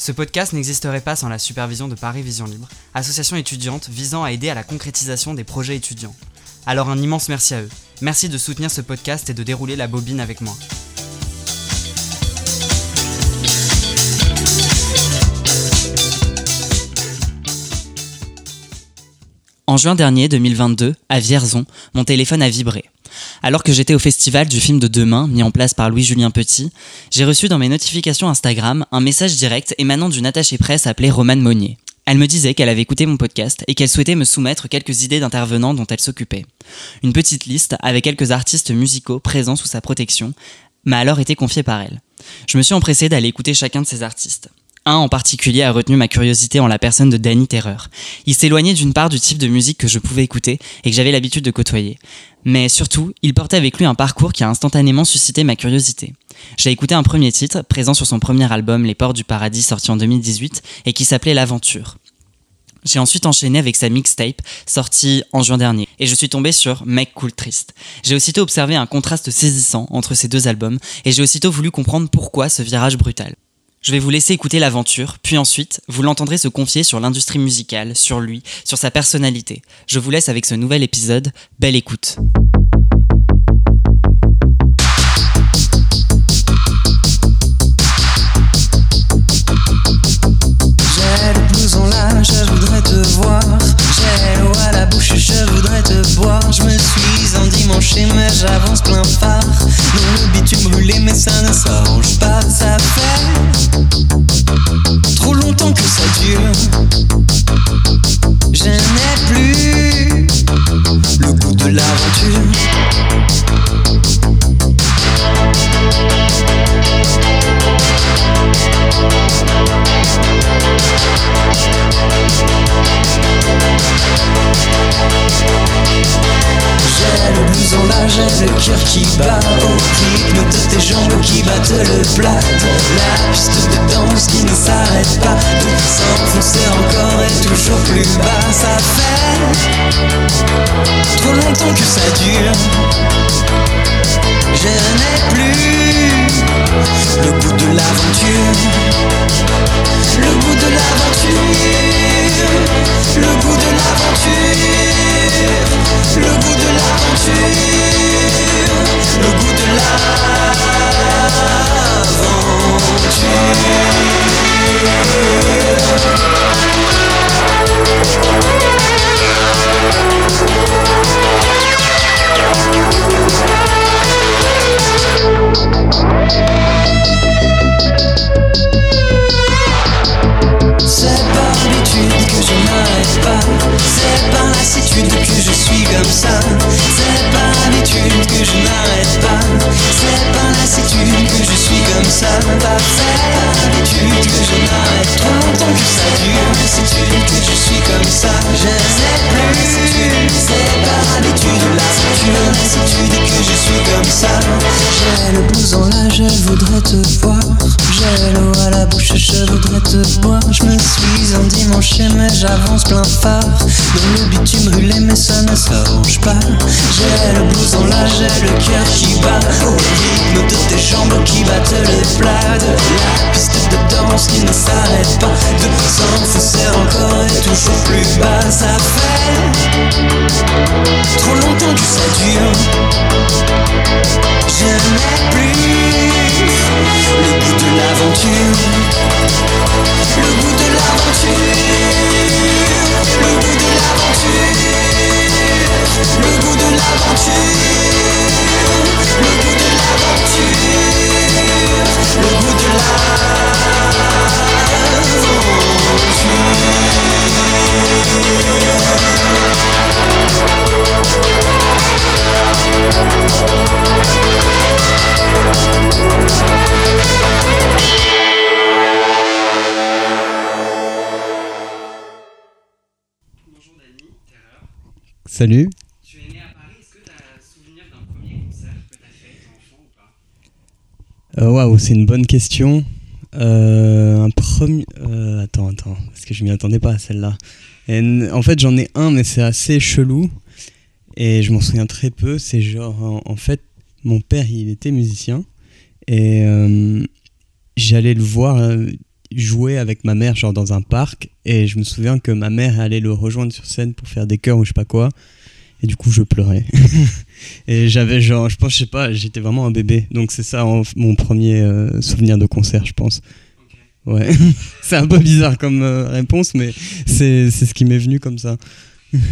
Ce podcast n'existerait pas sans la supervision de Paris Vision Libre, association étudiante visant à aider à la concrétisation des projets étudiants. Alors un immense merci à eux. Merci de soutenir ce podcast et de dérouler la bobine avec moi. En juin dernier 2022, à Vierzon, mon téléphone a vibré. Alors que j'étais au festival du film de demain, mis en place par Louis-Julien Petit, j'ai reçu dans mes notifications Instagram un message direct émanant d'une attachée presse appelée Romane Monnier. Elle me disait qu'elle avait écouté mon podcast et qu'elle souhaitait me soumettre quelques idées d'intervenants dont elle s'occupait. Une petite liste avec quelques artistes musicaux présents sous sa protection m'a alors été confiée par elle. Je me suis empressé d'aller écouter chacun de ces artistes. Un en particulier a retenu ma curiosité en la personne de Danny Terreur. Il s'éloignait d'une part du type de musique que je pouvais écouter et que j'avais l'habitude de côtoyer. Mais surtout, il portait avec lui un parcours qui a instantanément suscité ma curiosité. J'ai écouté un premier titre, présent sur son premier album Les Ports du Paradis sorti en 2018 et qui s'appelait L'Aventure. J'ai ensuite enchaîné avec sa mixtape, sortie en juin dernier, et je suis tombé sur Mec Cool Triste. J'ai aussitôt observé un contraste saisissant entre ces deux albums, et j'ai aussitôt voulu comprendre pourquoi ce virage brutal. Je vais vous laisser écouter l'aventure, puis ensuite, vous l'entendrez se confier sur l'industrie musicale, sur lui, sur sa personnalité. Je vous laisse avec ce nouvel épisode. Belle écoute. Ça Je sais plus. C'est par l'habitude Lassitude, lassitude que je suis comme ça J'ai le blouson là, je voudrais te voir J'ai l'eau à la bouche, je voudrais te boire. Je me suis endimanché mais j'avance plein phare. Dans le bitume brûlé mais ça ne s'arrange pas. J'ai le blouson là, j'ai le cœur qui bat. Au rythme de tes jambes qui battent le plat De la piste de danse qui ne s'arrête pas. De s'enfoncer encore et toujours plus bas. Ça fait trop longtemps que ça dure. Je n'ai plus l'aventure Le goût de l'aventure. Le goût de l'aventure. Le goût de l'aventure. Le goût de l'aventure. Le goût de Bonjour Salut. Tu es né à Paris, est-ce que tu as souvenir d'un premier concert que tu as fait enfant ou pas? Euh, Waouh, c'est une bonne question. Euh, un premier. euh, attends, attends, parce que je m'y attendais pas à celle-là. En fait, j'en ai un, mais c'est assez chelou. Et je m'en souviens très peu. C'est genre, en, en fait, mon père, il était musicien. Et euh, j'allais le voir. Jouait avec ma mère, genre dans un parc, et je me souviens que ma mère allait le rejoindre sur scène pour faire des chœurs ou je sais pas quoi, et du coup je pleurais. et j'avais genre, je pense, je sais pas, j'étais vraiment un bébé, donc c'est ça en- mon premier euh, souvenir de concert, je pense. Ouais, c'est un peu bizarre comme euh, réponse, mais c'est c'est ce qui m'est venu comme ça. Et euh, donc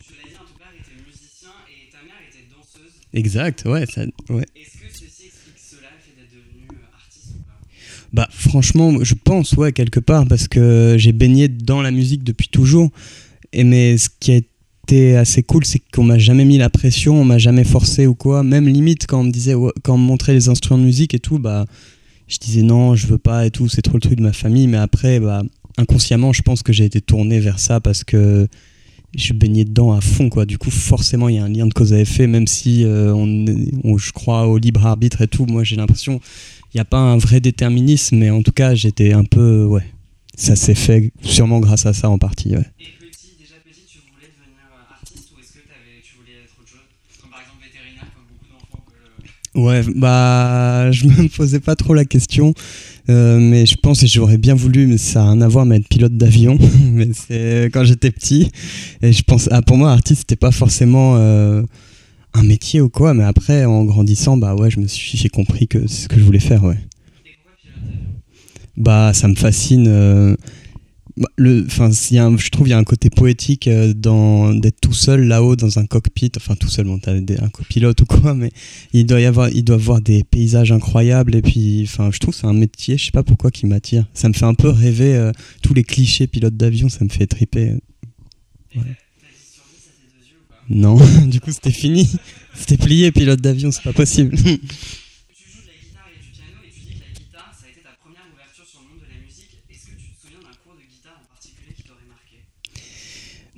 tu l'as dit, ton père était musicien et ta mère était danseuse. Exact, ouais, ça, ouais. Est-ce que ceci explique cela, le fait d'être devenu euh, artiste ou pas Bah franchement, je pense ouais quelque part parce que j'ai baigné dans la musique depuis toujours. Et mais ce qui a été assez cool, c'est qu'on m'a jamais mis la pression, on m'a jamais forcé ou quoi. Même limite quand on me disait, quand on me montrait les instruments de musique et tout, bah je disais non, je veux pas et tout, c'est trop le truc de ma famille. Mais après, bah inconsciemment, je pense que j'ai été tourné vers ça parce que je baignais dedans à fond quoi. Du coup, forcément, il y a un lien de cause à effet, même si euh, je crois au libre arbitre et tout. Moi, j'ai l'impression il n'y a pas un vrai déterminisme, mais en tout cas, j'étais un peu. Ouais. Ça s'est fait sûrement grâce à ça en partie. Ouais. Et petit, déjà petit, tu voulais devenir euh, artiste ou est-ce que tu voulais être autre chose? Comme par exemple vétérinaire, comme beaucoup d'enfants que. Ouais, bah, je me posais pas trop la question, euh, mais je pense que j'aurais bien voulu, mais ça a rien à voir, mais être pilote d'avion. mais c'est quand j'étais petit, et je pense, ah, pour moi, artiste, c'était pas forcément euh, un métier ou quoi, mais après, en grandissant, bah ouais, je me suis, j'ai compris que c'est ce que je voulais faire, ouais. Bah, ça me fascine. euh, bah, le, enfin, je trouve il y a un côté poétique euh, dans d'être tout seul là-haut dans un cockpit. Enfin, tout seul, bon, un copilote ou quoi, mais il doit y avoir, il doit voir des paysages incroyables. Et puis, enfin, je trouve c'est un métier, je sais pas pourquoi, qui m'attire. Ça me fait un peu rêver euh, tous les clichés pilote d'avion. Ça me fait triper t'as t'as dit sur 10 à tes deux yeux ou pas Non, du coup, c'était fini. C'était plié pilote d'avion, c'est pas possible. Tu joues de la guitare et du piano et tu dis que la guitare, ça a été ta première ouverture sur le monde de la musique. Est-ce que tu te souviens d'un cours de guitare en particulier qui t'aurait marqué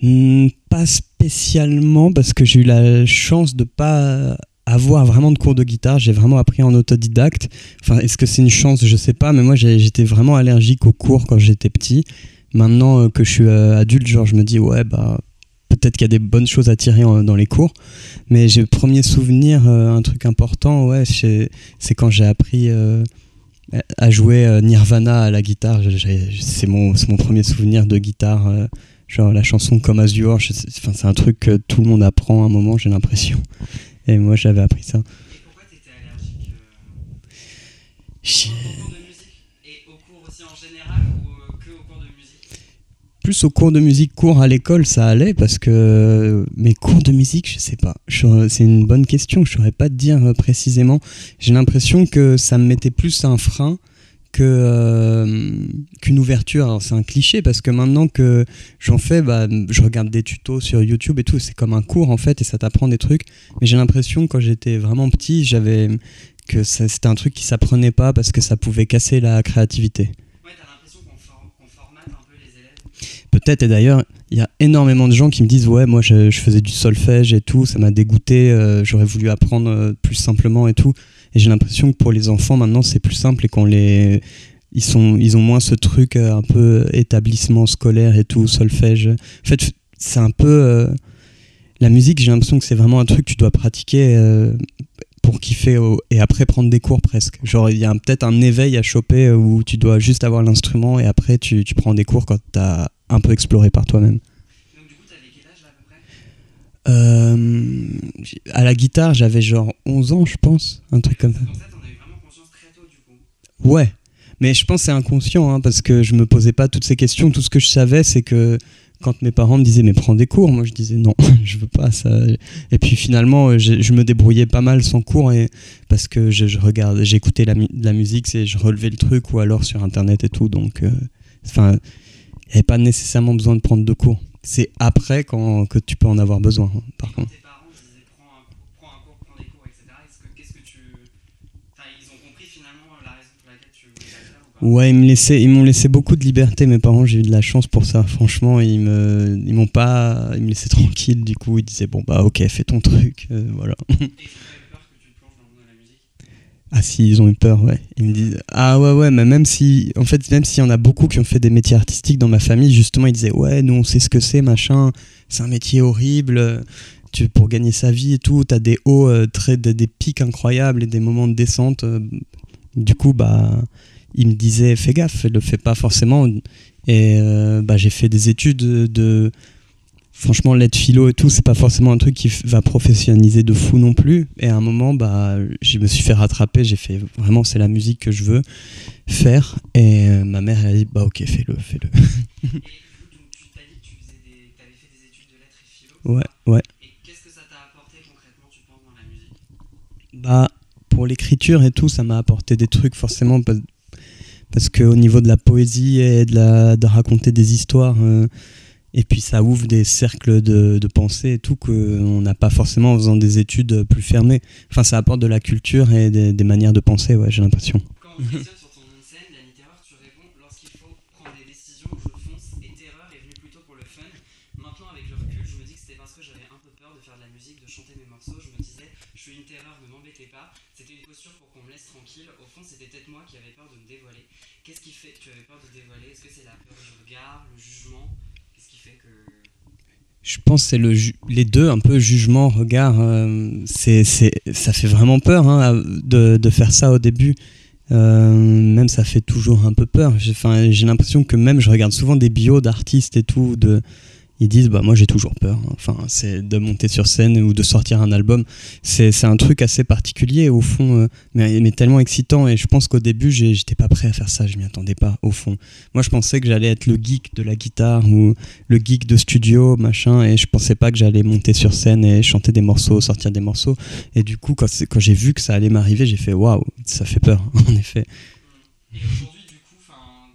Hmm, pas spécialement parce que j'ai eu la chance de pas avoir vraiment de cours de guitare. J'ai vraiment appris en autodidacte. Enfin, est-ce que c'est une chance? Je sais pas, mais moi j'étais vraiment allergique aux cours quand j'étais petit. Maintenant euh, que je suis euh, adulte, genre je me dis ouais bah peut-être qu'il y a des bonnes choses à tirer en- dans les cours. Mais j'ai le premier souvenir, euh, un truc important, ouais, c'est quand j'ai appris euh, à jouer euh, Nirvana à la guitare. C'est mon, mon premier souvenir de guitare. euh, genre la chanson Comme sais- enfin, c'est un truc que tout le monde apprend à un moment, j'ai l'impression. Et moi j'avais appris ça. Pourquoi t'étais allergique euh, J'ai- Au cours de musique et au cours aussi en général ou euh, que au cours de musique Plus au cours de musique, cours à l'école, ça allait parce que mes cours de musique, je sais pas. C'est une bonne question, je saurais pas te dire euh, précisément. J'ai l'impression que ça me mettait plus un frein que euh, qu'une ouverture. Alors c'est un cliché parce que maintenant que j'en fais, bah, je regarde des tutos sur YouTube et tout. C'est comme un cours en fait et ça t'apprend des trucs. Mais j'ai l'impression quand j'étais vraiment petit, j'avais que c'était un truc qui s'apprenait pas parce que ça pouvait casser la créativité. Ouais, t'as l'impression qu'on for- qu'on formate un peu les et d'ailleurs, il y a énormément de gens qui me disent Ouais, moi je, faisais du solfège et tout, ça m'a dégoûté, euh, j'aurais voulu apprendre euh, plus simplement et tout. Et j'ai l'impression que pour les enfants maintenant c'est plus simple et qu'on les. Ils, sont, ils ont moins ce truc euh, un peu établissement scolaire et tout, solfège. En fait, c'est un peu. la musique, j'ai l'impression que c'est vraiment un truc que tu dois pratiquer pour kiffer et après prendre des cours presque. Genre, il y a peut-être un éveil à choper où tu dois juste avoir l'instrument et après tu, tu prends des cours quand tu as un peu exploré par toi-même. Donc du coup, t'avais quel âge là à peu près Euh, à la guitare, j'avais genre 11 ans, je pense, un truc comme ça. Ouais, mais je pense que c'est inconscient hein, parce que je me posais pas toutes ces questions. Tout ce que je savais, c'est que quand mes parents me disaient mais prends des cours, moi je disais non, je veux pas ça. Et puis finalement, euh, je, je me débrouillais pas mal sans cours et parce que je, je regarde, j'écoutais la, la musique, c'est je relevais le truc ou alors sur internet et tout. Donc, euh, enfin, il n'y avait pas nécessairement besoin de prendre de cours. C'est après quand que tu peux en avoir besoin. hein, par contre. tes parents disaient prends un, cours- prends un cours, prends des cours, etc. Est-ce que qu'est-ce que tu. Enfin, ils ont compris finalement la raison pour laquelle tu voulais la faire ou pas? Ouais, ils me laissaient, ils m'ont laissé beaucoup de liberté. Mes parents, j'ai eu de la chance pour ça. Franchement, ils me, ils m'ont pas, ils me laissaient tranquille. Du coup, ils disaient bon bah ok, fais ton truc, euh, voilà. Et ils ont pas eu peur que tu te plonges dans le monde de la musique Ah si, ils ont eu peur, ouais. Ils me disent ah ouais ouais, mais même si, en fait, même s'il y en a beaucoup qui ont fait des métiers artistiques dans ma famille, justement, ils disaient ouais, nous on sait ce que c'est, machin. C'est un métier horrible. Tu pour gagner sa vie et tout, t'as des hauts, euh, des, pics incroyables et des moments de descente. euh, du coup, bah il me disait fais gaffe, le fais pas forcément. Et euh, bah, j'ai fait des études de. Franchement, l'aide philo et tout, c'est pas forcément un truc qui va professionnaliser de fou non plus. Et à un moment, bah, je me suis fait rattraper. J'ai fait vraiment, c'est la musique que je veux faire. Et euh, ma mère, elle a dit bah ok, fais-le, fais-le. Et donc, tu t'as dit que tu faisais des, avais fait des études de lettres et philo. Ouais, ouais. Et qu'est-ce que ça t'a apporté concrètement, tu penses, dans la musique? Bah, pour l'écriture et tout, ça m'a apporté des trucs forcément parce, parce que au niveau de la poésie et de, la, de raconter des histoires, euh, et puis ça ouvre des cercles de, pensée et tout qu'on n'a pas forcément en faisant des études plus fermées. Enfin, ça apporte de la culture et des, des manières de penser, ouais, j'ai l'impression. Quand on questionne sur ton nom de scène, Danny Terreur, tu réponds lorsqu'il faut prendre des décisions, je fonce et Terreur est venu plutôt pour le fun. Maintenant, avec le recul, je me dis que c'était parce que j'avais un peu peur de faire de la musique, de chanter mes morceaux. Je me disais, je suis une terreur, ne m'embêtez pas. C'était une posture pour qu'on me laisse tranquille. Au fond, c'était peut-être moi qui avais peur de me dévoiler. Qu'est-ce qui fait que tu avais peur de dévoiler Est-ce que c'est la peur du regard, le jugement Qu'est-ce qui fait que. Je pense que c'est le les deux, un peu jugement, regard. euh, c'est, ça fait vraiment peur hein, de, faire ça au début. Euh, même ça fait toujours un peu peur. J'ai, j'ai l'impression que même je regarde souvent des bios d'artistes et tout. De, ils disent bah moi j'ai toujours peur. Enfin, c'est de monter sur scène ou de sortir un album. C'est, un truc assez particulier au fond, euh, mais, tellement excitant. Et je pense qu'au début j'étais pas prêt à faire ça. Je m'y attendais pas au fond. Moi je pensais que j'allais être le geek de la guitare ou le geek de studio, machin, et je pensais pas que j'allais monter sur scène et chanter des morceaux, sortir des morceaux. Et du coup, quand j'ai vu que ça allait m'arriver, j'ai fait waouh, ça fait peur, en effet. Et aujourd'hui, du coup, enfin,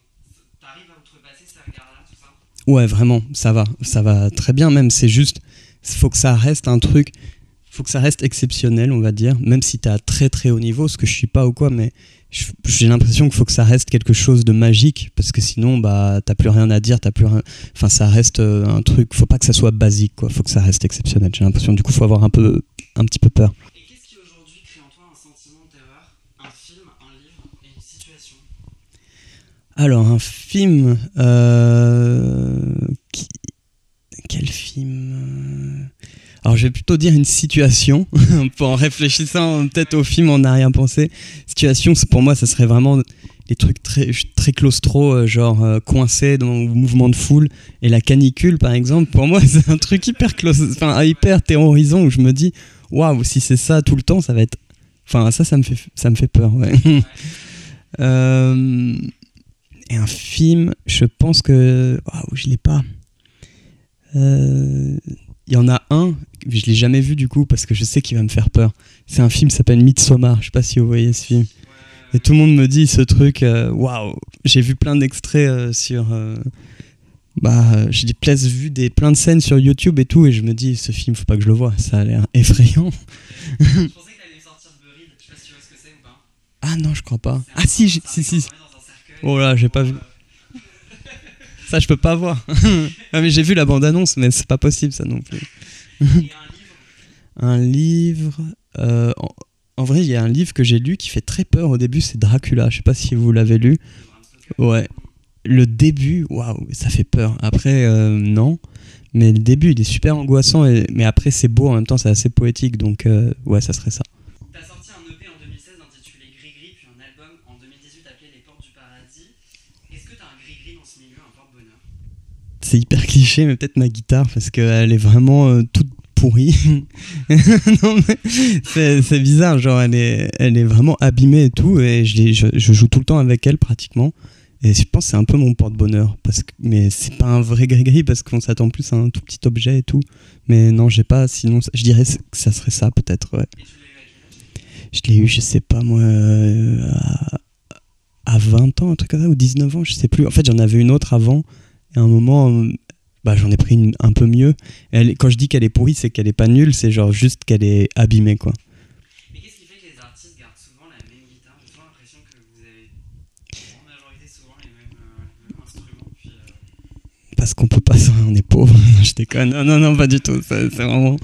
t'arrives à outrepasser ces regards-là, tout ça Ouais, vraiment, ça va, ça va très bien, même c'est juste, faut que ça reste un truc, faut que ça reste exceptionnel, on va dire, même si t'es à très très haut niveau, ce que je suis pas ou quoi, mais j'ai l'impression qu'il faut que ça reste quelque chose de magique, parce que sinon, bah, t'as plus rien à dire, t'as plus rien, enfin, ça reste euh, un truc, faut pas que ça soit basique, quoi, faut que ça reste exceptionnel, j'ai l'impression, du coup, faut avoir un peu, un petit peu peur. Et qu'est-ce qui aujourd'hui crée en toi un sentiment de terreur Un film, un livre et une situation Alors, un film. euh, Quel film euh, Alors, je vais plutôt dire une situation. en réfléchissant peut-être au film en arrière-pensée. Situation, pour moi, ça serait vraiment les trucs très, très claustro, euh, genre euh, coincé dans le mouvement de foule. Et la canicule, par exemple, pour moi, c'est un truc hyper, enfin, hyper terrorisant où je me dis, waouh, si c'est ça tout le temps, ça va être. Enfin, ça, ça me fait, ça me fait peur. Euh, et un film, je pense que. Waouh, je l'ai pas. Euh, Il y en a un, je l'ai jamais vu du coup parce que je sais qu'il va me faire peur. C'est un film qui s'appelle Midsommar. Je sais pas si vous voyez ce film. Et tout le monde me dit ce truc. euh, Waouh, j'ai vu plein d'extraits euh, sur. euh, bah, j'ai des vues, des plein de scènes sur YouTube et tout, et je me dis ce film, faut pas que je le vois. Ça a l'air effrayant. Je pensais que t'allais sortir Buried, je sais pas si tu vois ce que c'est ou pas. Ah non, je crois pas. Ah si, si, si. Oh là, j'ai pas vu. Ça, je peux pas voir. ah, mais j'ai vu la bande-annonce, mais c'est pas possible, ça non plus. Un livre euh, en, vrai, il y a un livre que j'ai lu qui fait très peur au début, c'est Dracula. Je sais pas si vous l'avez lu. Ouais. Le début, waouh, ça fait peur. Après, euh, non. Mais le début, il est super angoissant. Mais après, c'est beau en même temps, c'est assez poétique. Donc, euh, ouais, ça serait ça. T'as sorti un EP en 2016 intitulé Gris Gris, puis un album en 2018 appelé Les Portes du Paradis. Est-ce que t'as un gris gris dans ce milieu, un porte-bonheur C'est hyper cliché, mais peut-être ma guitare, parce qu'elle est vraiment euh, toute pourrie. c'est, bizarre, genre elle est, elle est vraiment abîmée et tout, et je, je, joue tout le temps avec elle pratiquement. Et je pense que c'est un peu mon porte-bonheur, parce que, mais c'est pas un vrai gris-gris, parce qu'on s'attend plus à un tout petit objet et tout. Mais non, j'ai pas, sinon je dirais que ça serait ça peut-être, ouais. Je l'ai eu, je sais pas moi, euh, à, à 20 ans, un truc comme ça, ou 19 ans, je sais plus. En fait, j'en avais une autre avant, et à un moment, euh, bah, j'en ai pris une un peu mieux. Elle, quand je dis qu'elle est pourrie, c'est qu'elle est pas nulle, c'est genre juste qu'elle est abîmée, quoi. Mais qu'est-ce qui fait que les artistes gardent souvent la même guitare? J'ai l'impression que vous avez en majorité souvent les mêmes, euh, les mêmes instruments. Puis, euh, Parce qu'on peut pas, on est pauvre. Non, je déconne. Non, non, non, pas du tout. C'est vraiment.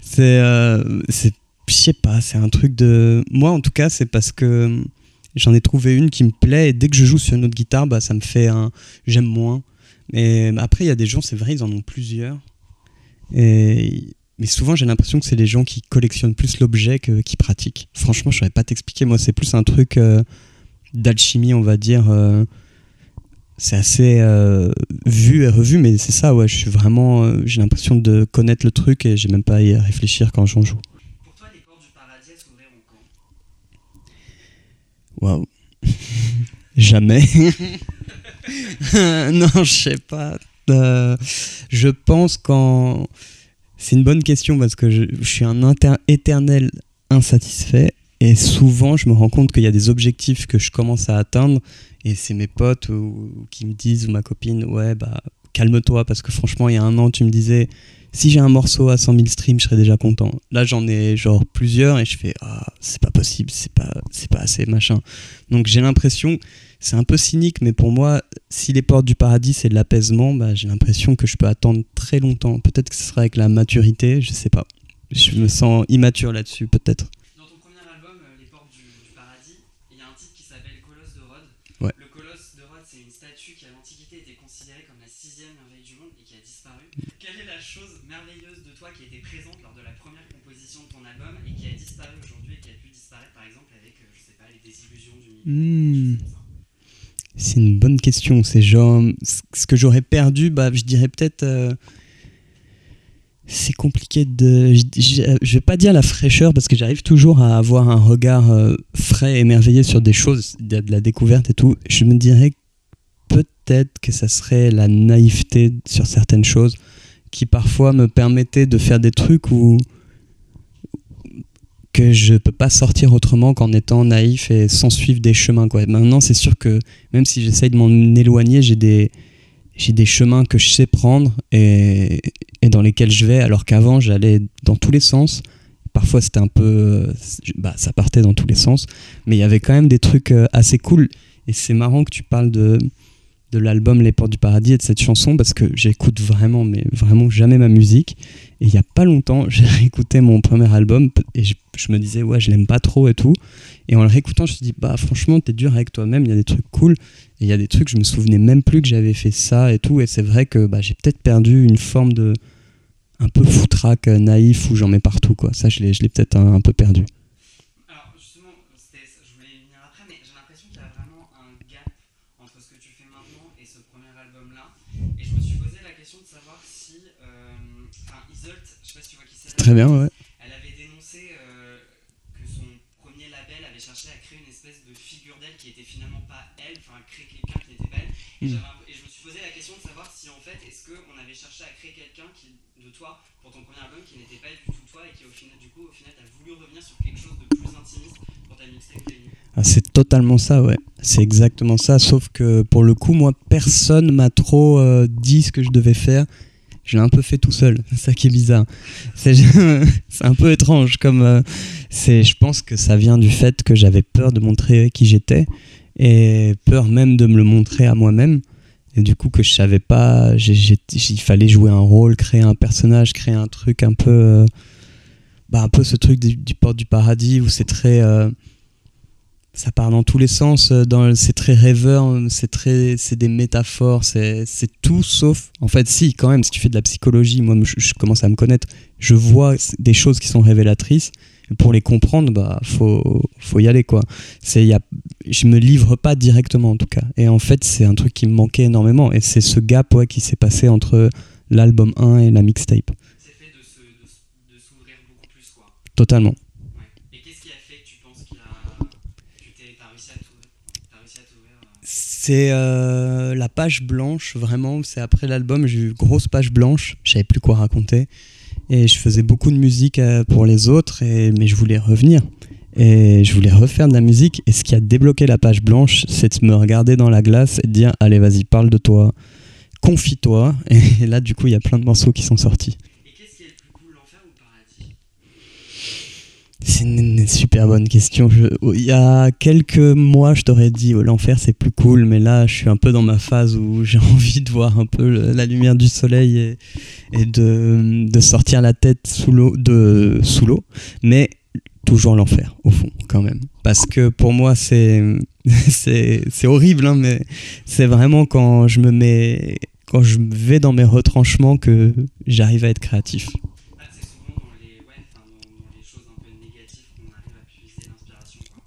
C'est. euh, je sais pas, c'est un truc de. Moi, en tout cas, c'est parce que j'en ai trouvé une qui me plaît et dès que je joue sur une autre guitare, bah, ça me fait un. J'aime moins. Mais après, il y a des gens, c'est vrai, ils en ont plusieurs. Et. Mais souvent, j'ai l'impression que c'est les gens qui collectionnent plus l'objet que qui pratiquent. Franchement, je saurais pas t'expliquer. Moi, c'est plus un truc. euh, d'alchimie, on va dire. euh, c'est assez euh, vu et revu, mais c'est ça, ouais. Je suis vraiment. j'ai l'impression de connaître le truc et j'ai même pas à y réfléchir quand j'en joue. Pour toi, les portes du paradis s'ouvriront quand? Waouh. Jamais. non, je sais pas. Euh, je pense qu'en. C'est une bonne question parce que je, suis un éternel insatisfait et souvent je me rends compte qu'il y a des objectifs que je commence à atteindre et c'est mes potes ou, ou qui me disent ou ma copine ouais bah calme-toi parce que franchement il y a un an tu me disais si j'ai un morceau à 100 000 streams je serais déjà content. Là j'en ai genre plusieurs et je fais ah c'est pas possible c'est pas c'est pas assez machin. Donc j'ai l'impression c'est un peu cynique mais pour moi si les portes du paradis c'est de l'apaisement bah, j'ai l'impression que je peux attendre très longtemps. Peut-être que ce sera avec la maturité je sais pas. Je me sens immature là-dessus peut-être Dans ton premier album, euh, Les Portes du, du Paradis, il y a un titre qui s'appelle Colosse de Rhodes. Ouais. Le Colosse de Rhodes, c'est une statue qui à l'Antiquité était considérée comme la sixième merveille du monde et qui a disparu. Quelle est la chose merveilleuse de toi qui était présente lors de la première composition de ton album et qui a disparu aujourd'hui et qui a pu disparaître par exemple avec, euh, je sais pas, les Hmm. C'est une bonne question. C'est genre ce que j'aurais perdu, bah je dirais peut-être. euh, c'est compliqué de. Je, je- vais pas dire la fraîcheur parce que j'arrive toujours à avoir un regard euh, frais, émerveillé sur des choses, de, de la découverte et tout. Je me dirais peut-être que ça serait la naïveté sur certaines choses qui parfois me permettait de faire des trucs où que je peux pas sortir autrement qu'en étant naïf et sans suivre des chemins quoi. Maintenant, c'est sûr que même si j'essaye de m'en éloigner, j'ai des j'ai des chemins que je sais prendre et, et dans lesquels je vais alors qu'avant j'allais dans tous les sens. Parfois c'était un peu euh, bah, ça partait dans tous les sens, mais il y avait quand même des trucs euh, assez cool et c'est marrant que tu parles de de l'album Les Portes du Paradis et de cette chanson parce que j'écoute vraiment mais vraiment jamais ma musique et il y a pas longtemps, j'ai réécouté mon premier album et je, me disais, ouais, je l'aime pas trop et tout. Et en le réécoutant, je me suis dit, bah franchement, t'es dur avec toi-même, il y a des trucs cool. Et il y a des trucs, je me souvenais même plus que j'avais fait ça et tout. Et c'est vrai que bah, j'ai peut-être perdu une forme de. un peu foutraque, euh, naïf, où j'en mets partout, quoi. Ça, je l'ai, peut-être un peu perdu. Alors justement, c'était- je voulais y venir après, mais j'ai l'impression qu'il y a vraiment un gap entre ce que tu fais maintenant et ce premier album-là. Et je me suis posé la question de savoir si, euh, enfin, Isolt, je sais pas si tu vois qui c'est. Très bien, ouais. Elle avait dénoncé euh, que son premier label avait cherché à créer une espèce de figure d'elle qui était finalement pas elle, enfin créer quelqu'un qui n'était pas elle. Et, Mm. et je me suis posé la question de savoir si en fait, est-ce qu'on avait cherché à créer quelqu'un de toi pour ton premier album qui n'était pas du tout toi et qui au final, du coup, au final, t'as voulu revenir sur quelque chose de plus intimiste pour ta mixtape. Ah, c'est totalement ça, ouais. C'est exactement ça. Sauf que pour le coup, moi, personne m'a trop euh, dit ce que je devais faire. Je l'ai un peu fait tout seul. Ça qui est bizarre. C'est un peu étrange. Comme euh, c'est, je pense que ça vient du fait que j'avais peur de montrer qui j'étais et peur même de me le montrer à moi-même. Et du coup, que je savais pas, il fallait jouer un rôle, créer un personnage, créer un truc un peu, euh, bah, un peu ce truc du, du port du paradis où c'est très euh, ça part dans tous les sens, euh, dans, c'est très rêveur, c'est très, c'est des métaphores, c'est, c'est tout sauf. En fait, si quand même, si tu fais de la psychologie, moi, je, je commence à me connaître, je vois des choses qui sont révélatrices. Pour les comprendre, bah, faut, faut y aller quoi. C'est, y a, je me livre pas directement en tout cas. Et en fait, c'est un truc qui me manquait énormément. Et c'est ce gap ouais, qui s'est passé entre l'album 1 et la mixtape. C'est fait de, se, de, s- de s'ouvrir beaucoup plus, quoi. Totalement. Ouais. Et qu'est-ce qui a fait que tu penses qu'il a, que t'es- t'as réussi à t'ouvrir T'as réussi à t'ouvrir euh, C'est euh, la page blanche, vraiment. C'est après l'album, j'ai eu grosse page blanche. Je savais plus quoi raconter. Et je faisais beaucoup de musique euh, pour les autres, mais je voulais revenir. Et je voulais refaire de la musique. Et ce qui a débloqué la page blanche, c'est de me regarder dans la glace et de dire Allez, vas-y, parle de toi, confie-toi. Et là, du coup, il y a plein de morceaux qui sont sortis. Et qu'est-ce qui est le plus cool, l'enfer ou le paradis C'est une, super bonne question. Il y a quelques mois, je t'aurais dit oh, l'enfer c'est plus cool, mais là je suis un peu dans ma phase où j'ai envie de voir un peu la lumière du soleil et, de, sortir la tête sous l'eau, mais toujours l'enfer au fond quand même. Parce que pour moi c'est horrible, hein, mais c'est vraiment quand je me mets quand je vais dans mes retranchements que j'arrive à être créatif.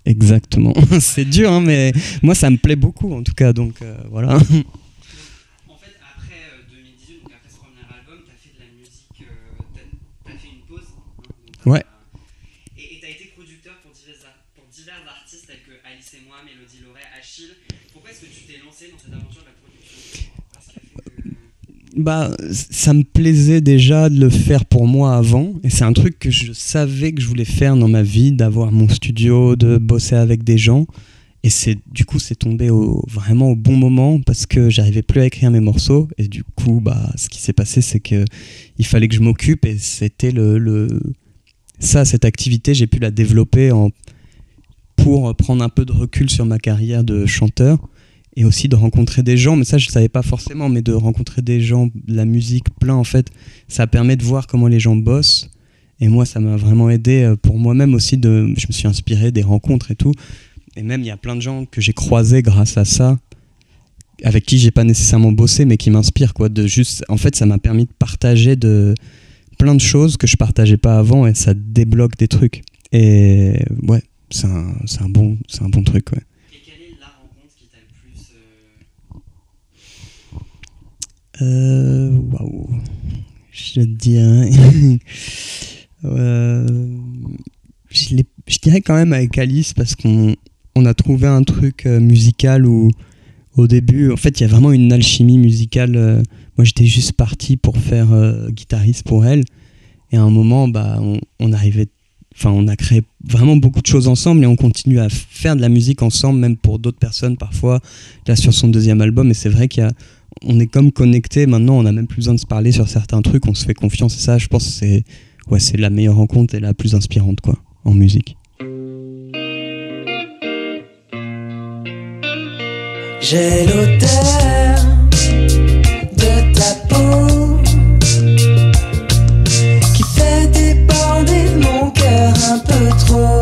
Exactement. c'est dur, hein, mais moi ça me plaît beaucoup en tout cas, donc euh, voilà. En fait, après 2018, donc après ce premier album, t'as fait de la musique, t'as as fait une pause. donc, Ouais. et et t'as été producteur pour divers, pour divers artistes tels que Alice et moi, Mélodie Loret, Achille. Pourquoi est-ce que tu t'es lancé dans cette aventure de la production Qu'est-ce qui a fait que... Bah, ça me plaisait déjà de le faire pour moi avant, et c'est un truc que je savais que je voulais faire dans ma vie, d'avoir mon studio, de bosser avec des gens. Et c'est du coup c'est tombé au, vraiment au bon moment parce que j'arrivais plus à écrire mes morceaux et du coup bah ce qui s'est passé c'est que il fallait que je m'occupe et c'était le, le ça cette activité j'ai pu la développer en pour prendre un peu de recul sur ma carrière de chanteur et aussi de rencontrer des gens mais ça je savais pas forcément mais de rencontrer des gens de la musique plein en fait ça permet de voir comment les gens bossent. Et moi ça m'a vraiment aidé euh, pour moi-même aussi de je me suis inspiré des rencontres et tout. Et même il y a plein de gens que j'ai croisés grâce à ça avec qui j'ai pas nécessairement bossé mais qui m'inspirent quoi. De juste en fait ça m'a permis de partager de plein de choses que je partageais pas avant et ça débloque des trucs. Et ouais c'est un, un bon c'est un bon truc ouais Et quelle est la rencontre qui t'a le plus... euh, Euh, Waouh. Je dirais. Euh, je, dirais quand même avec Alice parce qu'on on a trouvé un truc euh, musical où au début, en fait, il y a vraiment une alchimie musicale. euh, moi, j'étais juste parti pour faire euh, guitariste pour elle. Et à un moment, bah, on, on arrivait. Enfin, on a créé vraiment beaucoup de choses ensemble et on continue à faire de la musique ensemble, même pour d'autres personnes parfois. Là, sur son deuxième album, et c'est vrai qu'il y a on est comme connecté maintenant, on a même plus besoin de se parler sur certains trucs, on se fait confiance et ça, je pense que c'est c'est la meilleure rencontre et la plus inspirante quoi en musique. J'ai l'odeur de ta peau qui fait déborder mon cœur un peu trop.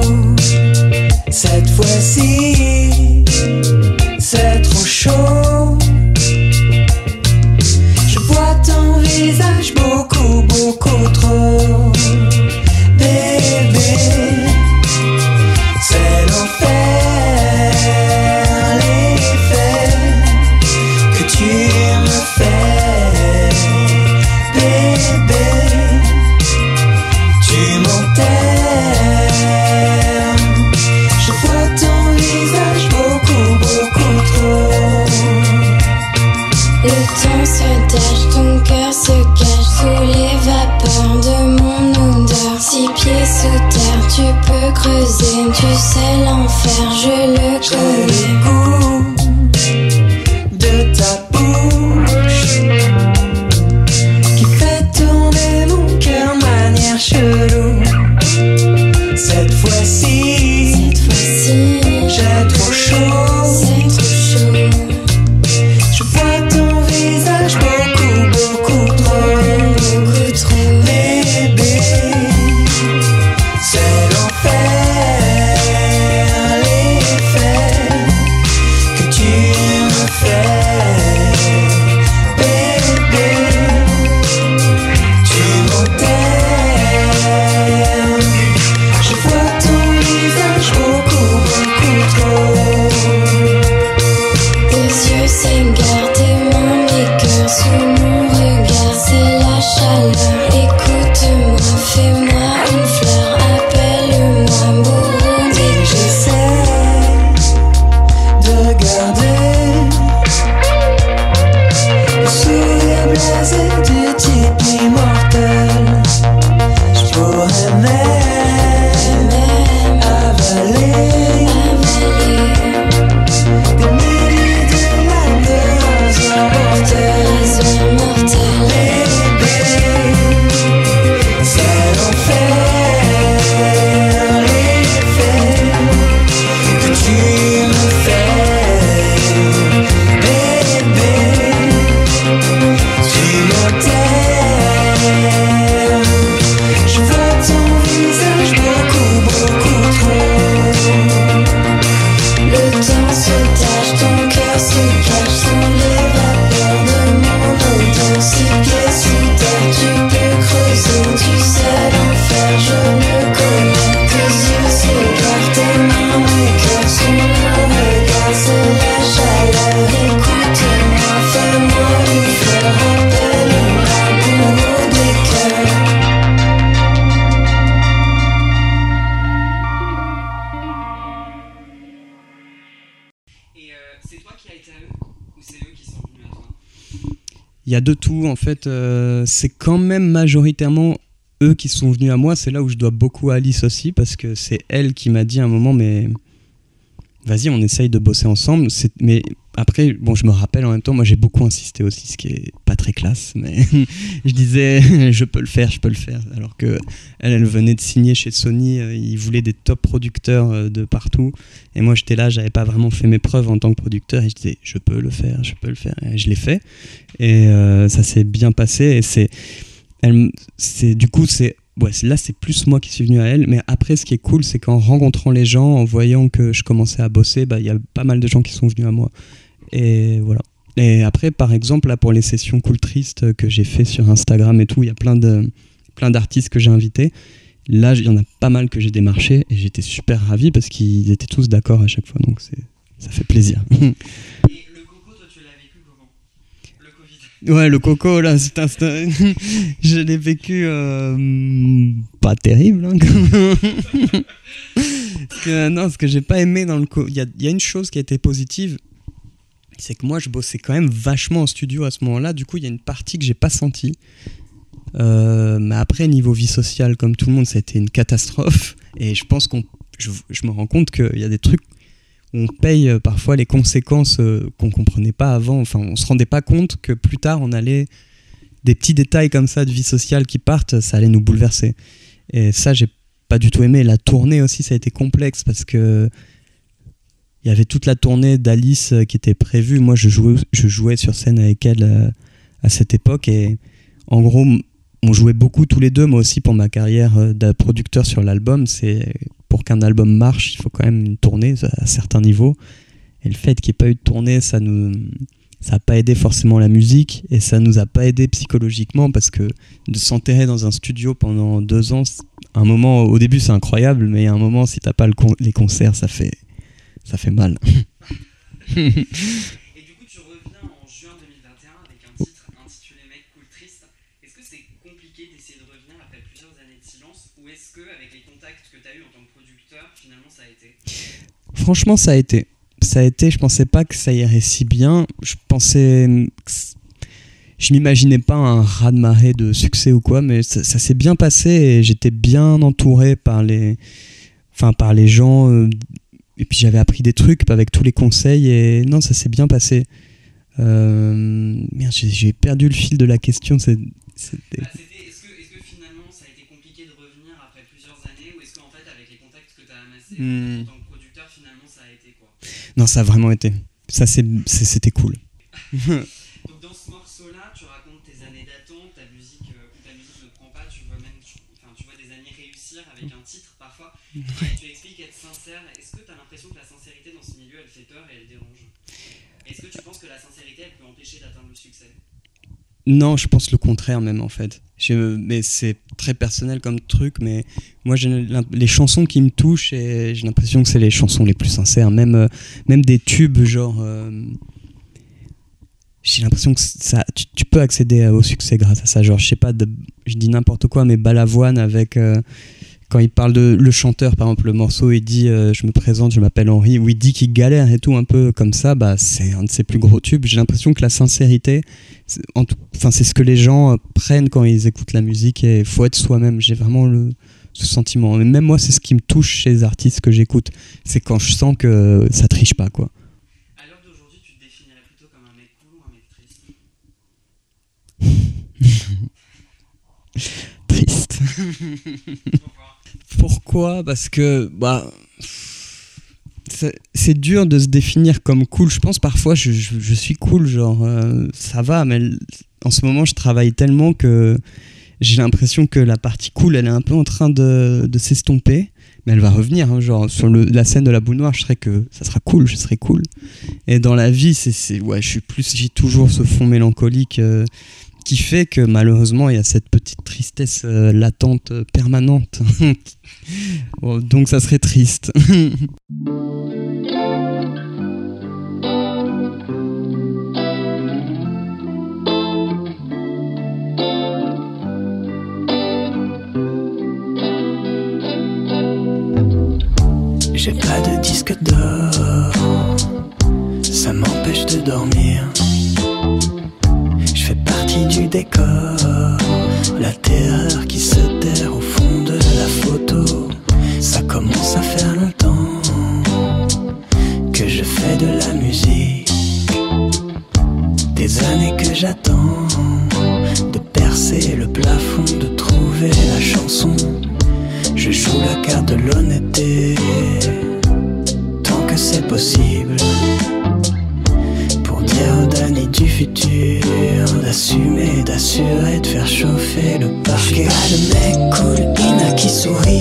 Il y a de tout, en fait. euh, c'est quand même majoritairement eux qui sont venus à moi. C'est là où je dois beaucoup à Alice aussi, parce que c'est elle qui m'a dit à un moment, mais vas-y, on essaye de bosser ensemble. Mais après, bon, je me rappelle en même temps, moi j'ai beaucoup insisté aussi, ce qui est pas très classe, mais je disais, je peux le faire, je peux le faire. Alors que elle, venait de signer chez Sony, euh, ils voulaient des top producteurs euh, de partout. Et moi j'étais là, j'avais pas vraiment fait mes preuves en tant que producteur, et je disais, je peux le faire, je peux le faire. Et je l'ai fait. Et euh, ça s'est bien passé. Et c'est, elle, c'est du coup, c'est, là, c'est plus moi qui suis venu à elle. Mais après, ce qui est cool, c'est qu'en rencontrant les gens, en voyant que je commençais à bosser, bah, il y a pas mal de gens qui sont venus à moi. Et voilà. Et après, par exemple, là, pour les sessions cool que j'ai fait sur Instagram et tout, il y a plein d'artistes que j'ai invités. Là, il y en a pas mal que j'ai démarché et j'étais super ravi parce qu'ils étaient tous d'accord à chaque fois. Donc, ça fait plaisir. Et le coco, toi, tu l'as vécu comment Le Covid Ouais, le coco, là, c'est un... je l'ai vécu euh, pas terrible. hein, non, ce que j'ai pas aimé dans le... co- Il y a, une chose qui a été positive, c'est que moi, je bossais quand même vachement en studio à ce moment-là. Du coup, il y a une partie que j'ai pas sentie. Euh, mais après, niveau vie sociale, comme tout le monde, été une catastrophe. Et je pense qu'on... Je, je me rends compte qu'il y a des trucs on paye euh, parfois les conséquences euh, qu'on comprenait pas avant. Enfin, on se rendait pas compte que plus tard, on allait des petits détails comme ça de vie sociale qui partent, ça allait nous bouleverser. Et ça, j'ai pas du tout aimé. La tournée aussi, ça a été complexe parce que il y avait toute la tournée d'Alice euh, qui était prévue. Moi, je jouais, je jouais sur scène avec elle à cette époque et en gros, on jouait beaucoup tous les deux. Moi aussi, pour ma carrière de producteur sur l'album, c'est pour qu'un album marche, il faut quand même une tournée à certains niveaux. Et le fait qu'il n'y ait pas eu de tournée, ça nous, ça n'a pas aidé forcément la musique et ça nous a pas aidé psychologiquement parce que de s'enterrer dans un studio pendant deux ans, un moment, au début c'est incroyable, mais a un moment, si t'as pas les concerts, ça fait, ça fait mal. Et du coup, tu reviens en juin 2021 avec un titre intitulé Mec Cool Triste. Est-ce que c'est compliqué d'essayer de revenir après plusieurs années de silence ou est-ce que, avec les contacts que tu as eu en tant que producteur, finalement ça a été Franchement, ça a été. Ça a été, je pensais pas que ça irait si bien. Je pensais. Je m'imaginais pas un raz-de-marée de succès ou quoi, mais ça, ça s'est bien passé et j'étais bien entouré par les, enfin, par les gens. euh, et puis j'avais appris des trucs avec tous les conseils et non, ça s'est bien passé. Euh, merde, j'ai- perdu le fil de la question. c'est- Bah, c'était- Non, ça a vraiment été. Ça, c'est- c'est- c'était cool. Donc dans ce morceau-là, tu racontes tes années d'attente, ta musique, euh, ta musique ne prend pas, tu vois même, tu, enfin, tu vois des années réussir avec un titre parfois. Et tu expliques être sincère. Est-ce que tu as l'impression que la sincérité dans ce milieu, elle fait peur et elle dérange? Est-ce que tu penses que la sincérité, elle peut empêcher d'atteindre le succès? Non, je pense le contraire même en fait. Je- mais c'est très personnel comme truc, mais moi les chansons qui me touchent et j'ai l'impression que c'est les chansons les plus sincères. Même, euh, même des tubes genre... euh, j'ai l'impression que ça, tu, peux accéder au succès grâce à ça. Genre, je sais pas, je dis n'importe quoi, mais Balavoine avec... euh, quand il parle de le chanteur, par exemple, le morceau, il dit Je me présente, je m'appelle Henri, où il dit qu'il galère et tout, un peu comme ça, bah, c'est un de ses plus gros tubes. J'ai l'impression que la sincérité, c'est c'est ce que les gens prennent quand ils écoutent la musique et faut être soi-même. J'ai vraiment le, ce sentiment. Et même moi, c'est ce qui me touche chez les artistes que j'écoute. C'est quand je sens que ça triche pas, quoi. À l'heure d'aujourd'hui, tu te définirais plutôt comme un mec cool ou un mec triste? Triste. Pourquoi? Pourquoi? Parce que bah, c'est dur de se définir comme cool. Je pense parfois je, je- je suis cool, genre euh, ça va, mais en ce moment je travaille tellement que j'ai l'impression que la partie cool elle est un peu en train de, de s'estomper. Mais elle va revenir, hein, genre sur la scène de la boule noire, je serais que ça sera cool, je serai cool. Et dans la vie, c'est, ouais, je suis plus, j'ai toujours ce fond mélancolique euh, qui fait que malheureusement il y a cette petite tristesse euh, latente euh, permanente. Bon, donc ça serait triste. J'ai pas de disque d'or. Ça m'empêche de dormir. Je fais partie du décor, la terreur qui se terre au fond de la photo. Ça commence à faire longtemps que je fais de la musique. Des années que j'attends d'assurer, de faire chauffer le parquet. Pas le mec cool, Ina qui sourit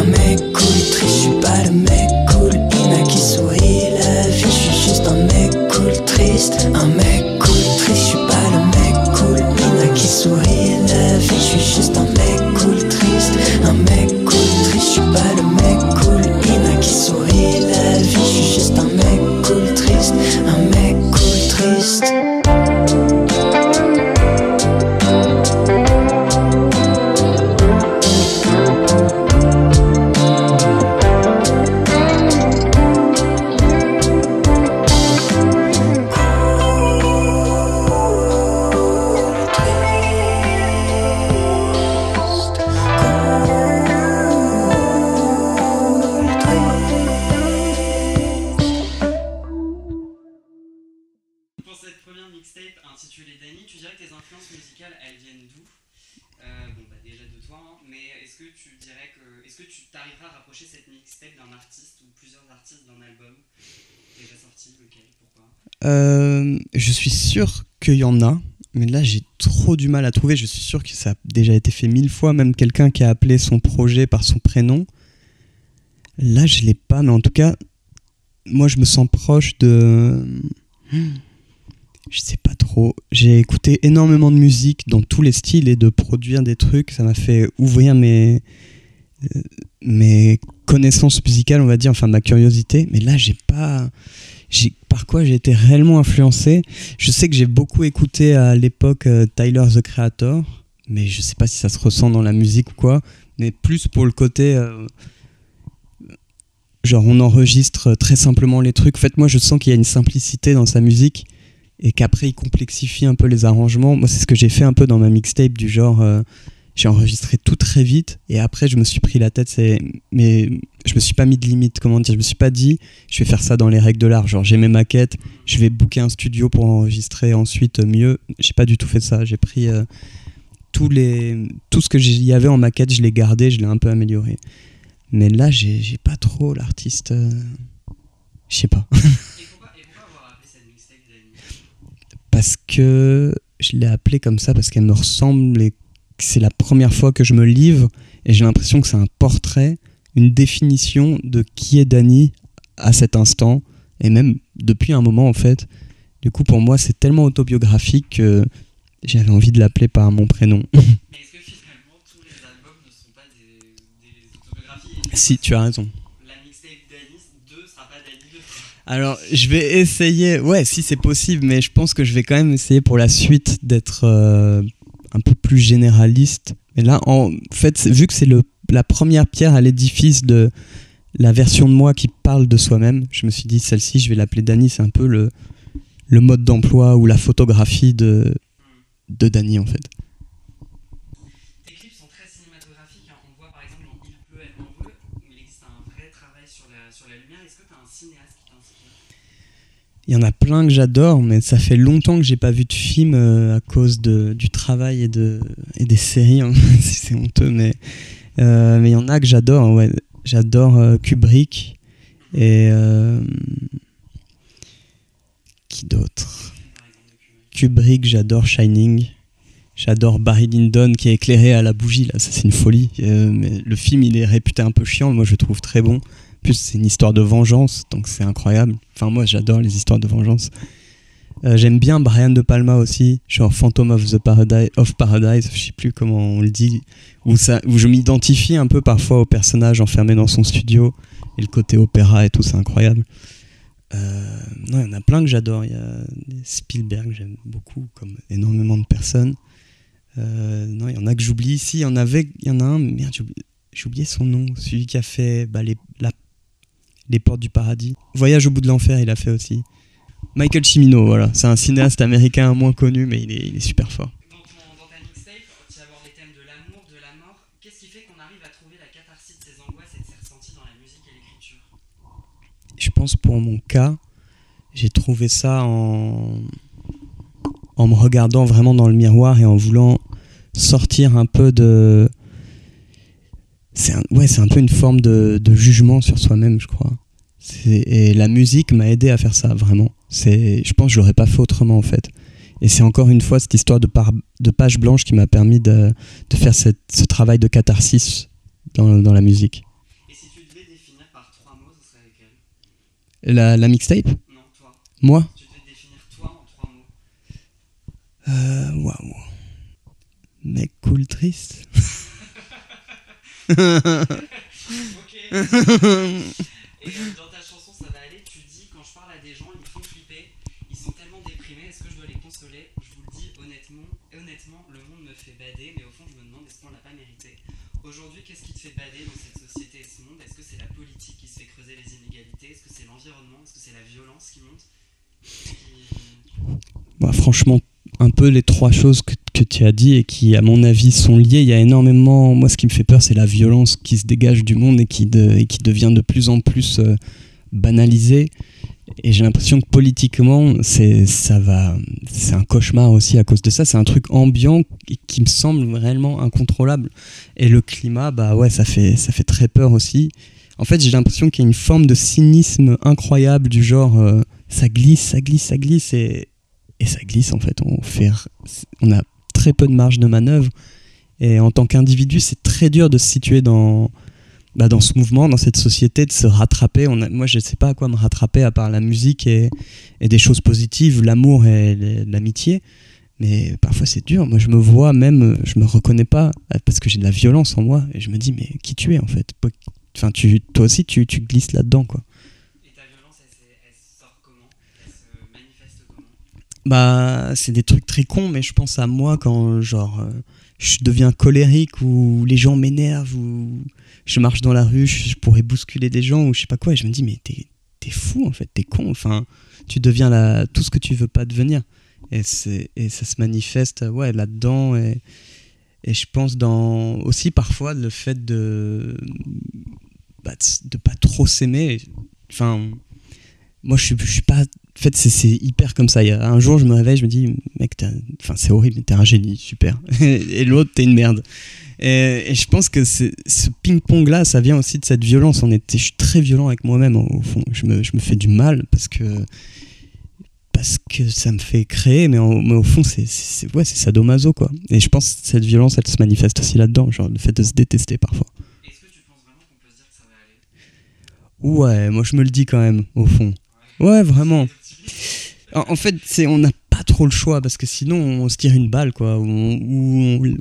triste, un mec en a, mais là j'ai trop du mal à trouver. Je suis sûr que ça a déjà été fait mille fois, même quelqu'un qui a appelé son projet par son prénom. Là je l'ai pas, mais en tout cas, moi je me sens proche de. Je sais pas trop. J'ai écouté énormément de musique dans tous les styles et de produire des trucs. Ça m'a fait ouvrir mes, euh, mes connaissances musicales, on va dire, enfin ma curiosité. Mais là, j'ai pas. Par quoi j'ai été réellement influencé Je sais que j'ai beaucoup écouté à l'époque euh, Tyler the Creator, mais je sais pas si ça se ressent dans la musique ou quoi. Mais plus pour le côté. euh, genre, on enregistre très simplement les trucs. En fait, moi, je sens qu'il y a une simplicité dans sa musique et qu'après il complexifie un peu les arrangements. Moi, c'est ce que j'ai fait un peu dans ma mixtape du genre euh, j'ai enregistré tout très vite et après je me suis pris la tête c'est mais je me suis pas mis de limite comment dire, je me suis pas dit je vais faire ça dans les règles de l'art, genre j'ai mes maquettes, je vais booker un studio pour enregistrer ensuite mieux. J'ai pas du tout fait ça, j'ai pris euh, tous les tout ce que y avait en maquette, je l'ai gardé, je l'ai un peu amélioré. Mais là, j'ai pas trop l'artiste euh, je sais pas. Parce que je l'ai appelée comme ça parce qu'elle me ressemble et c'est la première fois que je me livre et j'ai l'impression que c'est un portrait, une définition de qui est Dany à cet instant et même depuis un moment en fait. Du coup pour moi c'est tellement autobiographique que j'avais envie de l'appeler par mon prénom. Mais est-ce que finalement tous les albums ne sont pas des, des autobiographies? Si tu as raison. La mixtape Dany 2 sera pas Dany 2 Alors, je vais essayer, ouais, si c'est possible, mais je pense que je vais quand même essayer pour la suite d'être euh, un peu plus généraliste. Mais là, en fait, vu que c'est la première pierre à l'édifice de la version de moi qui parle de soi-même, je me suis dit, celle-ci, je vais l'appeler Dany, c'est un peu le, le mode d'emploi ou la photographie de, de Danny en fait. Tes clips sont très cinématographiques. hein. On voit par exemple dans Il pleut, elle m'en veut, où il existe un vrai travail sur la, sur la lumière. Est-ce que tu as un cinéaste qui t'inspire Il y en a plein que j'adore, mais ça fait longtemps que j'ai pas vu de film euh, à cause du travail et, de, et des séries. hein. c'est honteux, mais euh, mais il y en a que j'adore. Ouais. J'adore euh, Kubrick et qui d'autre? Kubrick, j'adore Shining. J'adore Barry Lyndon qui est éclairé à la bougie là, ça c'est une folie. Mais le film il est réputé un peu chiant, moi je le trouve très bon. Plus c'est une histoire de vengeance, donc c'est incroyable. Enfin moi j'adore les histoires de vengeance. Euh, J'aime bien Brian De Palma aussi, genre Phantom of the Paradise, of Paradise, je sais plus comment on le dit, où, ça, où je m'identifie un peu parfois au personnage enfermé dans son studio et le côté opéra et tout, c'est incroyable. Euh, non, il y en a plein que j'adore. Il y a Spielberg, j'aime beaucoup, comme énormément de personnes. Euh, non, il y en a que j'oublie ici. Il y en avait, il y en a un, merde, j'ai oublié son nom. Celui qui a fait bah, les, la- les Portes du Paradis. Voyage au bout de l'enfer, il a fait aussi. Michael Cimino, voilà. C'est un cinéaste américain moins connu, mais il est, il est super fort. Je pense pour mon cas, j'ai trouvé ça en, en me regardant vraiment dans le miroir et en voulant sortir un peu de. C'est un, ouais, c'est un peu une forme de jugement sur soi-même, je crois. Et la musique m'a aidé à faire ça, vraiment. Je pense que je l'aurais pas fait autrement, en fait. Et c'est encore une fois cette histoire de, par- de page blanche qui m'a permis de, de faire cette- ce travail de catharsis dans, dans la musique. Et si tu devais définir par trois mots, ce serait lesquels La, la mixtape, Non, toi. moi, Tu devais définir toi en trois mots. Euh, waouh. Mec cool triste. Ok. et euh, dans ta chanson, ça va aller. Tu dis quand je parle à des gens, ils me font flipper. Ils sont tellement déprimés. Est-ce que je dois les consoler Je vous le dis honnêtement. Honnêtement, le monde me fait mais au fond, je me demande est-ce qu'on l'a pas mérité? Aujourd'hui, qu'est-ce qui te fait bader dans cette société et ce monde Est-ce que c'est la politique qui se fait creuser les inégalités? Est-ce que c'est l'environnement? Est-ce que c'est la violence qui monte? Bah, franchement, un peu les trois choses que, que tu as dit et qui, à mon avis, sont liées. Il y a énormément. Moi, ce qui me fait peur, c'est la violence qui se dégage du monde et qui, de- et qui devient de plus en plus euh, banalisée. Et j'ai l'impression que politiquement, c'est ça va, c'est un cauchemar aussi à cause de ça. C'est un truc ambiant qui- me semble réellement incontrôlable. Et le climat, bah ouais, ça fait, ça fait très peur aussi. En fait, j'ai l'impression qu'il y a une forme de cynisme incroyable du genre, euh, ça glisse, ça glisse, ça glisse et, et ça glisse en fait. On fait, on a très peu de marge de manœuvre. Et en tant qu'individu, c'est très dur de se situer dans, bah, dans ce mouvement, dans cette société, de se rattraper. On a, moi, je ne sais pas à quoi me rattraper à part la musique et, et des choses positives, l'amour et l'amitié. Mais parfois, c'est dur. Moi, je me vois même, je me reconnais pas euh, parce que j'ai de la violence en moi. Et je me dis, mais qui tu es en fait? Enfin, tu, toi aussi, tu, tu glisses là-dedans, quoi. Et ta violence, elle, elle sort comment? Elle se manifeste comment? Bah, c'est des trucs très cons, mais je pense à moi quand, genre, euh, je deviens colérique ou les gens m'énervent ou je marche dans la rue, je, pourrais bousculer des gens ou je sais pas quoi, et je me dis, mais t'es, fou en fait, t'es con, enfin, tu deviens la, tout ce que tu veux pas devenir. Et, c'est, et ça se manifeste, ouais, là-dedans, et, et je pense dans, aussi parfois le fait de, bah, de- pas trop s'aimer, enfin, moi je suis, je suis pas en fait, c'est- hyper comme ça. Il y a un jour, je me réveille, je me dis, mec, enfin, c'est horrible, mais t'es un génie, super. et l'autre, t'es une merde. Et, et je pense que ce ping-pong-là, ça vient aussi de cette violence. On était, je suis très violent avec moi-même, au au fond. Je me, je me fais du mal parce que, parce que ça me fait créer, mais, en- mais au fond, c'est ouais, sadomaso, quoi. Et je pense que cette violence, elle se manifeste aussi là-dedans, genre le fait de se détester parfois. Est-ce que tu penses vraiment qu'on peut se dire que ça va aller? Ouais, moi je me le dis quand même, au fond. Ouais, vraiment. En, fait, c'est on n'a pas trop le choix parce que sinon on se tire une balle, quoi. Ou on- ou on-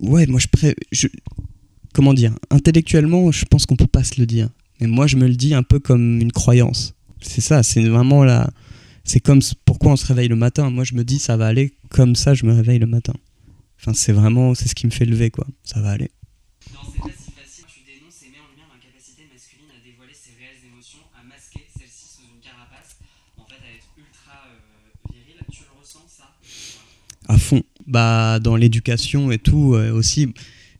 ouais, moi je, pré... je. Comment dire Intellectuellement, je pense qu'on peut pas se le dire. Mais moi je me le dis un peu comme une croyance. C'est ça, c'est vraiment la. C'est comme pourquoi on se réveille le matin. Moi je me dis ça va aller comme ça, je me réveille le matin. Enfin, c'est vraiment. C'est ce qui me fait lever, quoi. Ça va aller. Dans C'est pas si facile, tu dénonces et mets en lumière l'incapacité masculine à dévoiler ses réelles émotions, à masquer celles-ci sous une carapace, en fait à être ultra euh, À fond. Bah, dans l'éducation et tout euh, aussi.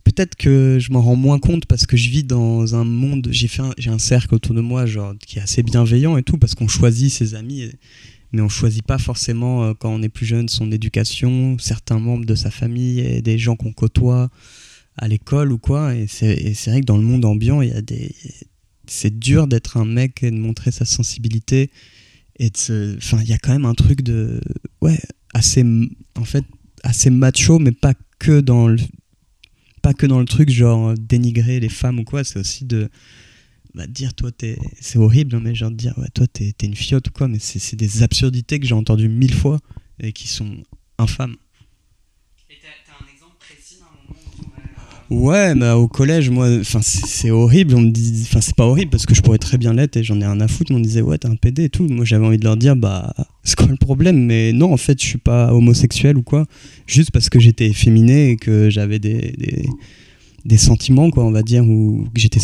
Peut-être que je m'en rends moins compte parce que je vis dans un monde. J'ai fait, j'ai un cercle autour de moi, genre qui est assez bienveillant et tout, parce qu'on choisit ses amis, mais on choisit pas forcément euh, quand on est plus jeune son éducation, certains membres de sa famille et des gens qu'on côtoie à l'école ou quoi. Et c'est, vrai que dans le monde ambiant, il y a des, c'est dur d'être un mec et de montrer sa sensibilité et enfin, il y a quand même un truc de, ouais, assez, en fait, assez macho, mais pas que dans le, pas que dans le truc genre dénigrer les femmes ou quoi. C'est aussi de, bah, dire toi t'es, c'est horrible, hein, mais genre de dire toi t'es, une fiotte ou quoi. Mais c'est des absurdités que j'ai entendues mille fois et qui sont infâmes. Et t'as un exemple précis d'un moment où t'aurais. Ouais, bah au collège, moi, c'est horrible. Enfin c'est pas horrible parce que je pourrais très bien l'être et j'en ai rien à foutre. Mais on me disait ouais t'es un PD et tout. Moi j'avais envie de leur dire bah c'est quoi le problème? Mais non en fait je suis pas homosexuel ou quoi. Juste parce que j'étais efféminé et que j'avais des, des sentiments quoi on va dire ou que j'étais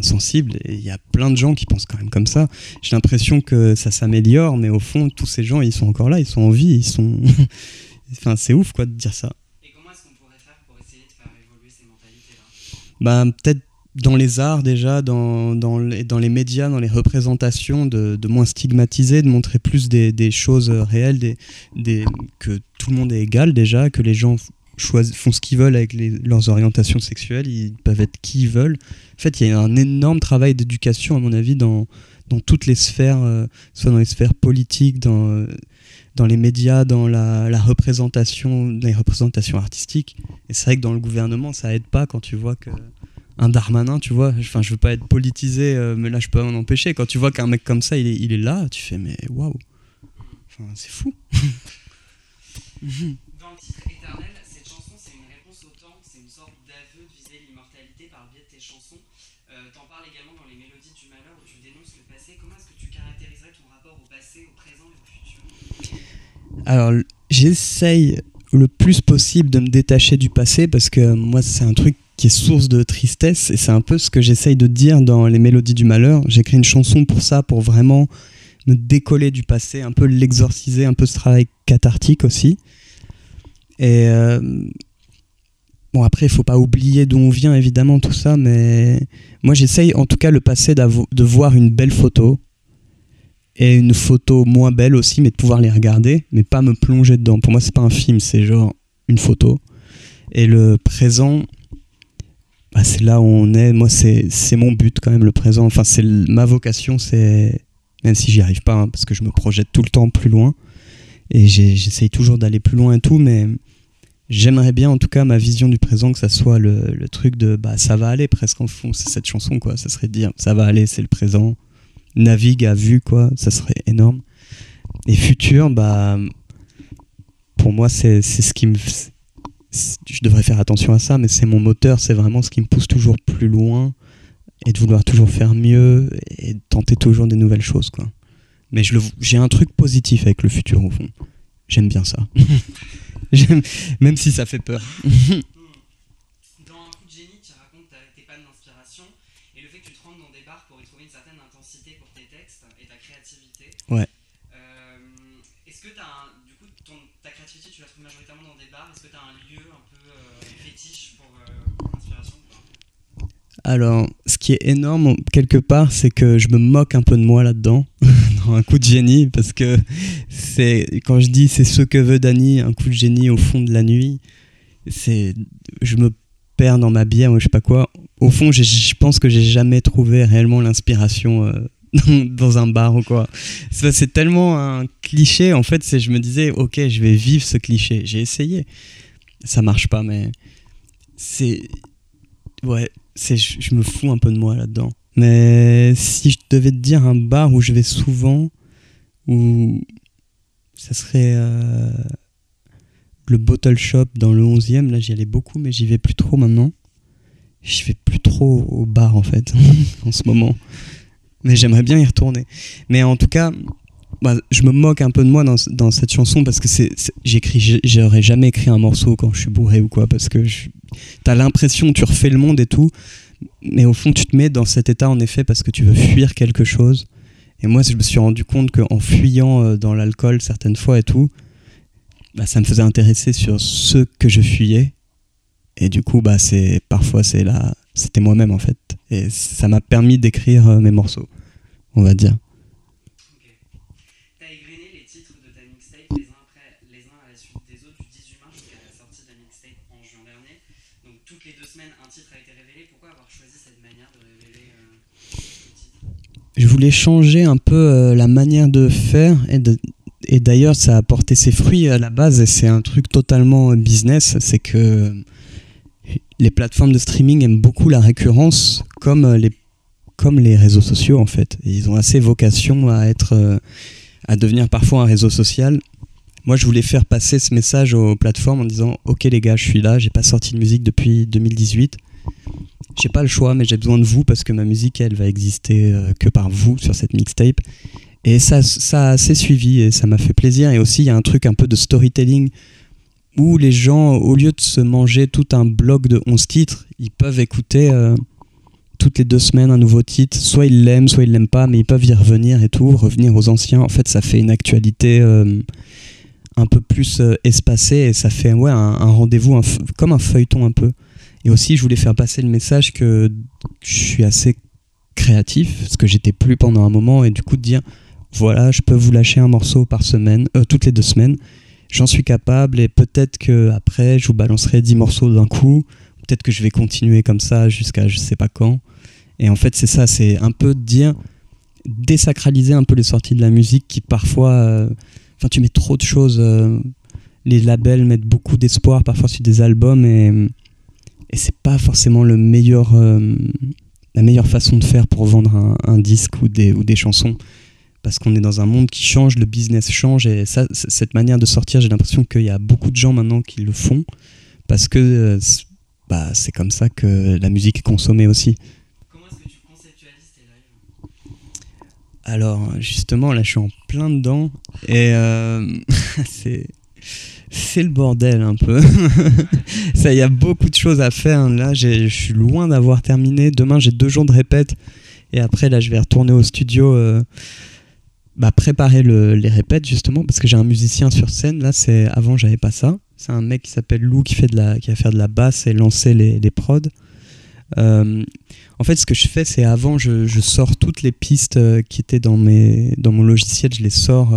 sensible. Et il y a plein de gens qui pensent quand même comme ça. J'ai l'impression que ça s'améliore, mais au fond tous ces gens ils sont encore là, ils sont en vie, ils sont. Enfin c'est ouf quoi de dire ça. Et comment est-ce qu'on pourrait faire pour essayer de faire évoluer ces mentalités-là bah, peut-être dans les arts déjà, dans, dans, les, dans les médias, dans les représentations, de, moins stigmatiser, de montrer plus des, choses euh, réelles, des, des, que tout le monde est égal déjà, que les gens font ce qu'ils veulent avec leurs orientations sexuelles, ils peuvent être qui ils veulent. En fait, il y a un énorme travail d'éducation, à mon avis, dans, dans toutes les sphères, euh, soit dans les sphères politiques, dans, euh, dans les médias, dans la, représentation, les représentations artistiques. Et c'est vrai que dans le gouvernement, ça aide pas quand tu vois que un Darmanin, tu vois, enfin je veux pas être politisé, euh, mais là je peux m'en empêcher. Quand tu vois qu'un mec comme ça, il est, il est là, tu fais mais waouh, enfin c'est fou. viser l'immortalité par le biais de tes chansons. Euh, T'en parles également dans les mélodies du malheur où tu dénonces le passé. Comment est-ce que tu caractériserais ton rapport au passé, au présent et au futur? Alors j'essaye le plus possible de me détacher du passé parce que euh, moi c'est un truc qui est source de tristesse et c'est un peu ce que j'essaye de dire dans les mélodies du malheur. J'écris une chanson pour ça, pour vraiment me décoller du passé, un peu l'exorciser, un peu ce travail cathartique aussi. Et euh, bon après il faut pas oublier d'où on vient évidemment tout ça, mais moi j'essaye en tout cas le passé de voir une belle photo et une photo moins belle aussi, mais de pouvoir les regarder, mais pas me plonger dedans. Pour moi, c'est pas un film, c'est genre une photo. Et le présent, bah, c'est là où on est. Moi, c'est mon but quand même, le présent. Enfin, c'est ma vocation, c'est. Même si j'y arrive pas, hein, parce que je me projette tout le temps plus loin. Et j'essaye toujours d'aller plus loin et tout, mais j'aimerais bien, en tout cas, ma vision du présent, que ça soit le, truc de bah, ça va aller presque en fond. C'est cette chanson, quoi. Ça serait de dire ça va aller, c'est le présent navigue à vue, quoi, ça serait énorme. Et futur, bah, pour moi, c'est ce qui me. Je devrais faire attention à ça, mais c'est mon moteur, c'est vraiment ce qui me pousse toujours plus loin et de vouloir toujours faire mieux et de tenter toujours des nouvelles choses, quoi. Mais j'ai un truc positif avec le futur, au fond. J'aime bien ça. Même si ça fait peur. Dans un coup de génie, tu racontes ta- tes pannes d'inspiration et le fait que tu te rendes dans des bars pour y trouver une certaine intensité pour tes textes et ta créativité. Ouais. Euh, Est-ce que t'as un, du coup, ton, ta créativité, tu la trouves majoritairement dans des bars? Est-ce que tu as un lieu un peu euh, fétiche pour, euh, pour l'inspiration Alors, ce qui est énorme quelque part, c'est que je me moque un peu de moi là-dedans, dans un coup de génie, parce que c'est quand je dis c'est ce que veut Dany, un coup de génie au fond de la nuit, c'est je me perds dans ma bière ou je sais pas quoi. Au fond, je pense que j'ai jamais trouvé réellement l'inspiration euh, dans un bar ou quoi. Ça, C'est tellement un cliché. En fait, c'est je me disais ok, je vais vivre ce cliché. J'ai essayé, ça marche pas, mais c'est ouais c'est je, je me fous un peu de moi là-dedans. Mais si je devais te dire un bar où je vais souvent, où ça serait euh, le Bottle Shop dans le 11e, là j'y allais beaucoup, mais j'y vais plus trop maintenant. Je vais plus trop au bar en fait, en ce moment. Mais j'aimerais bien y retourner. Mais en tout cas, bah, je me moque un peu de moi dans, cette chanson parce que j'écris, j'aurais jamais écrit un morceau quand je suis bourré ou quoi, parce que t'as l'impression, tu refais le monde et tout, mais au fond, tu te mets dans cet état en effet parce que tu veux fuir quelque chose. Et moi, je me suis rendu compte qu'en fuyant euh, dans l'alcool certaines fois et tout, bah, ça me faisait intéresser sur ce que je fuyais. Et du coup, bah, c'est parfois c'est c'était moi-même en fait. Et ça m'a permis d'écrire euh, mes morceaux, on va dire. T'as égrené les titres de ta mixtape les uns après les uns à la suite des autres du 18 mars jusqu'à la sortie de la mixtape en juin dernier. Donc toutes les deux semaines un titre a été révélé. Pourquoi avoir choisi cette manière de révéler euh, le titre Je voulais changer un peu euh, la manière de faire et d'ailleurs ça a porté ses fruits à la base et c'est un truc totalement business, c'est que les plateformes de streaming aiment beaucoup la récurrence comme euh, les comme les réseaux sociaux en fait. Ils ont assez vocation à être euh, à devenir parfois un réseau social. Moi, je voulais faire passer ce message aux plateformes en disant OK les gars, je suis là, j'ai pas sorti de musique depuis 2018. J'ai pas le choix, mais j'ai besoin de vous parce que ma musique, elle, va exister euh, que par vous sur cette mixtape. Et ça, ça assez suivi et ça m'a fait plaisir. Et aussi, il y a un truc un peu de storytelling où les gens, au lieu de se manger tout un bloc de 11 titres, ils peuvent écouter euh, toutes les deux semaines un nouveau titre. Soit ils l'aiment, soit ils l'aiment pas, mais ils peuvent y revenir et tout, revenir aux anciens. En fait, ça fait une actualité euh, un peu plus espacée et ça fait ouais, un, rendez-vous, comme un feuilleton un peu. Et aussi, je voulais faire passer le message que je suis assez créatif, parce que j'étais plus pendant un moment, et du coup de dire, voilà, je peux vous lâcher un morceau par semaine, euh, toutes les deux semaines, j'en suis capable, et peut-être que après, je vous balancerai 10 morceaux d'un coup, peut-être que je vais continuer comme ça jusqu'à je sais pas quand. Et en fait, c'est ça, c'est un peu de dire, désacraliser un peu les sorties de la musique qui parfois, euh, enfin, tu mets trop de choses. euh, les labels mettent beaucoup d'espoir parfois sur des albums et, et c'est pas forcément le meilleur, euh, la meilleure façon de faire pour vendre un, un disque ou des, ou des chansons. Parce qu'on est dans un monde qui change, le business change et ça, cette manière de sortir, j'ai l'impression qu'il y a beaucoup de gens maintenant qui le font parce que euh, c'est- bah, c'est comme ça que la musique est consommée aussi. Comment est-ce que tu conceptualises tes lives? Alors justement, là je suis en plein dedans et euh, c'est c'est le bordel un peu. Ça, il y a beaucoup de choses à faire. Là, je suis loin d'avoir terminé. Demain, j'ai deux jours de répète et après là, je vais retourner au studio. euh, bah, préparer le- les répètes justement parce que j'ai un musicien sur scène. Là, c'est avant j'avais pas ça. C'est un mec qui s'appelle Lou qui fait de la qui va faire de la basse et lancer les, les prods. Euh, en fait, ce que je fais, c'est avant, je, je sors toutes les pistes euh, qui étaient dans, mes, dans mon logiciel, je les sors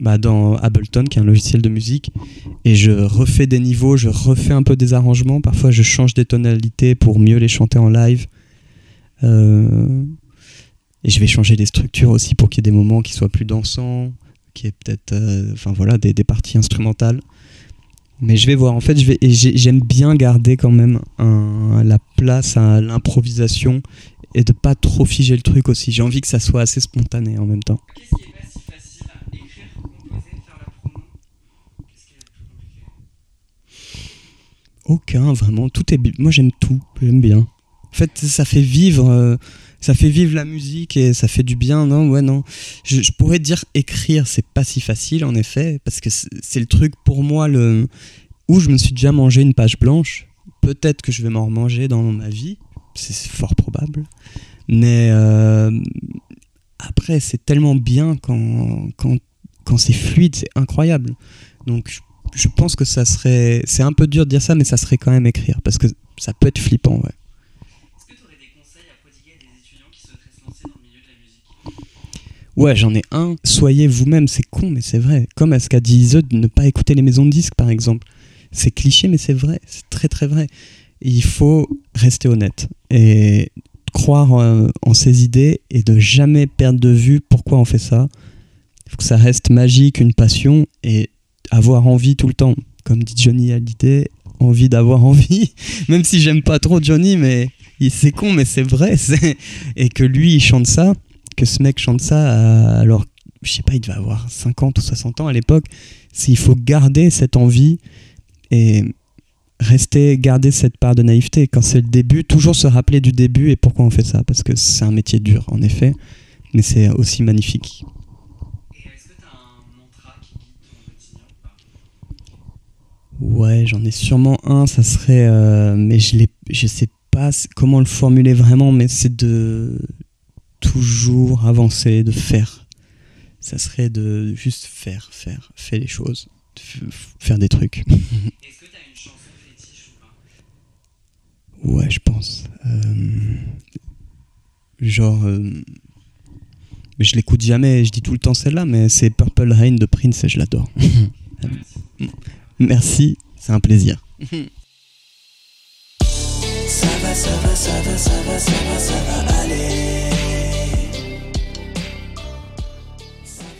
bah, dans Ableton, qui est un logiciel de musique, et je refais des niveaux, je refais un peu des arrangements. Parfois, je change des tonalités pour mieux les chanter en live. Euh, et je vais changer les structures aussi pour qu'il y ait des moments qui soient plus dansants, qui est peut-être, euh, voilà, des, des parties instrumentales. Mais je vais voir. En fait, j'aime bien garder quand même un- la place à l'improvisation et de pas trop figer le truc aussi. J'ai envie que ça soit assez spontané en même temps est pas si facile à écrire, composer, faire la promo Qu'est-ce qui est le plus compliqué Aucun, vraiment. Tout est. Moi, j'aime tout. J'aime bien. En fait, ça fait vivre. euh, ça fait vivre la musique et ça fait du bien. Non, ouais, non. Je, pourrais dire écrire, c'est pas si facile en effet, parce que c'est le truc pour moi le où je me suis déjà mangé une page blanche. Peut-être que je vais m'en remanger dans ma vie. C'est fort probable. Mais euh, après, c'est tellement bien quand, quand, quand c'est fluide, c'est incroyable. Donc, je, je pense que ça serait. C'est un peu dur de dire ça, mais ça serait quand même écrire. Parce que ça peut être flippant, ouais. Est-ce que tu aurais des conseils à prodiguer à des étudiants qui souhaiteraient se lancer dans le milieu de la musique? Ouais, j'en ai un. Soyez vous-même, c'est con, mais c'est vrai. Comme à ce qu'a dit Ise de ne pas écouter les maisons de disques, par exemple. C'est cliché, mais c'est vrai. C'est très, très vrai. Il faut rester honnête et croire euh, en ses idées et de jamais perdre de vue pourquoi on fait ça. Il faut que ça reste magique, une passion et avoir envie tout le temps. Comme dit Johnny Hallyday, envie d'avoir envie. Même si j'aime pas trop Johnny, mais c'est con, mais c'est vrai. Et que lui, il chante ça que ce mec chante ça euh, alors je sais pas il devait avoir 50 ou 60 ans à l'époque il faut garder cette envie et rester garder cette part de naïveté quand c'est le début toujours se rappeler du début et pourquoi on fait ça parce que c'est un métier dur en effet mais c'est aussi magnifique Et est-ce que tu as un mantra qui guide ton quotidien ou pas Ouais, j'en ai sûrement un, ça serait, euh, mais je l'ai, je sais pas comment le formuler vraiment, mais c'est de toujours avancer, de faire. Ça serait de juste faire, faire, faire les choses. faire des trucs. Est-ce que tu as une chanson fétiche ou pas? Ouais, je pense. Euh, genre. euh, je l'écoute jamais, je dis tout le temps celle-là, mais c'est Purple Rain de Prince et je l'adore. Merci, c'est un plaisir.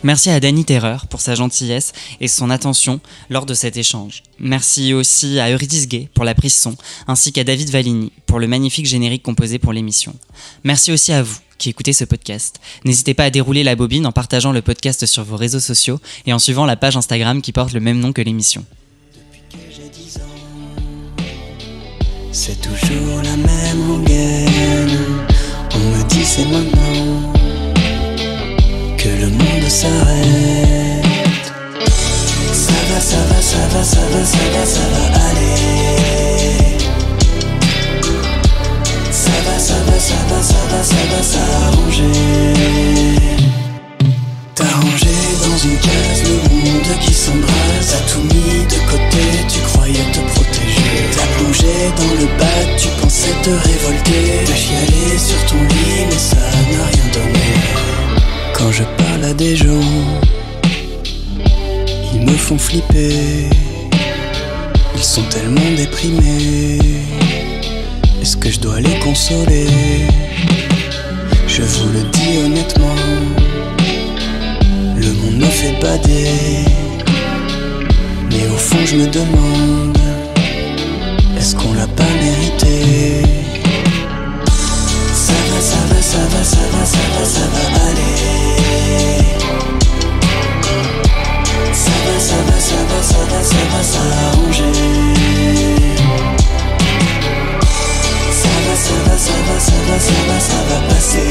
Merci à Danny Terreur pour sa gentillesse et son attention lors de cet échange. Merci aussi à Eurydice Gay pour la prise son, ainsi qu'à David Valigny pour le magnifique générique composé pour l'émission. Merci aussi à vous qui écoutez ce podcast. N'hésitez pas à dérouler la bobine en partageant le podcast sur vos réseaux sociaux et en suivant la page Instagram qui porte le même nom que l'émission. C'est toujours la même rengaine. On me dit c'est maintenant que le monde s'arrête. Ça va, ça va, ça va, ça va, ça va, ça va aller. Ça va, ça va, ça va, ça va, ça va s'arranger. T'as rangé dans une case le monde qui s'embrase T'as tout mis de côté, tu croyais te protéger T'as plongé dans le bas, tu pensais te révolter. T'as chialé sur ton lit, mais ça n'a rien donné. Quand je parle à des gens, ils me font flipper. Ils sont tellement déprimés. Est-ce que je dois les consoler? Je vous le dis honnêtement le monde me fait bader. Mais au fond je me demande Est-ce qu'on l'a pas mérité Ça va, ça va, ça va, ça va, ça va, ça va aller Ça va, ça va, ça va, ça va, ça va s'arranger Ça va, ça va, ça va, ça va, ça va, ça va passer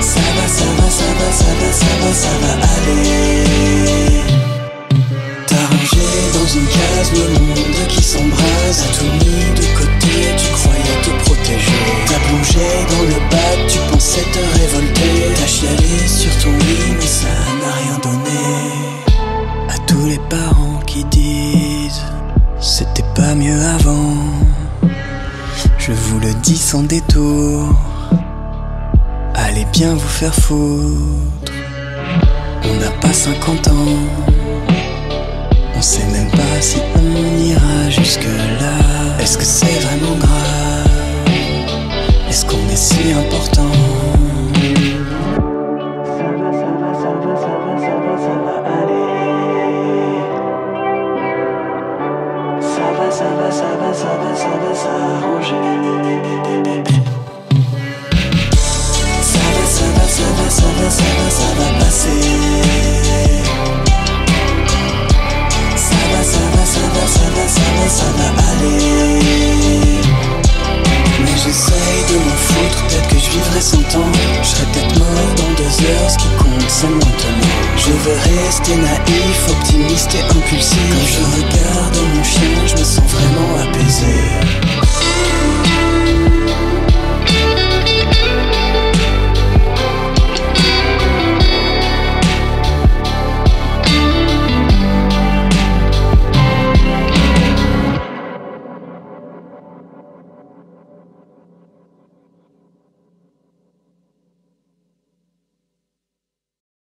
ça va, ça va, ça va, ça va, ça va, ça va aller. T'as rangé dans une case le monde qui s'embrase. T'as tout mis de côté, tu croyais te protéger. T'as plongé dans le bas, tu pensais te révolter. T'as chialé sur ton lit, mais ça n'a rien donné. À tous les parents qui disent c'était pas mieux avant. Je vous le dis sans détour. Allez bien vous faire foutre. On n'a pas 50 ans. Sait même pas si on ira jusque-là. Est-ce que c'est vraiment grave? Est-ce qu'on est si important? impulsif.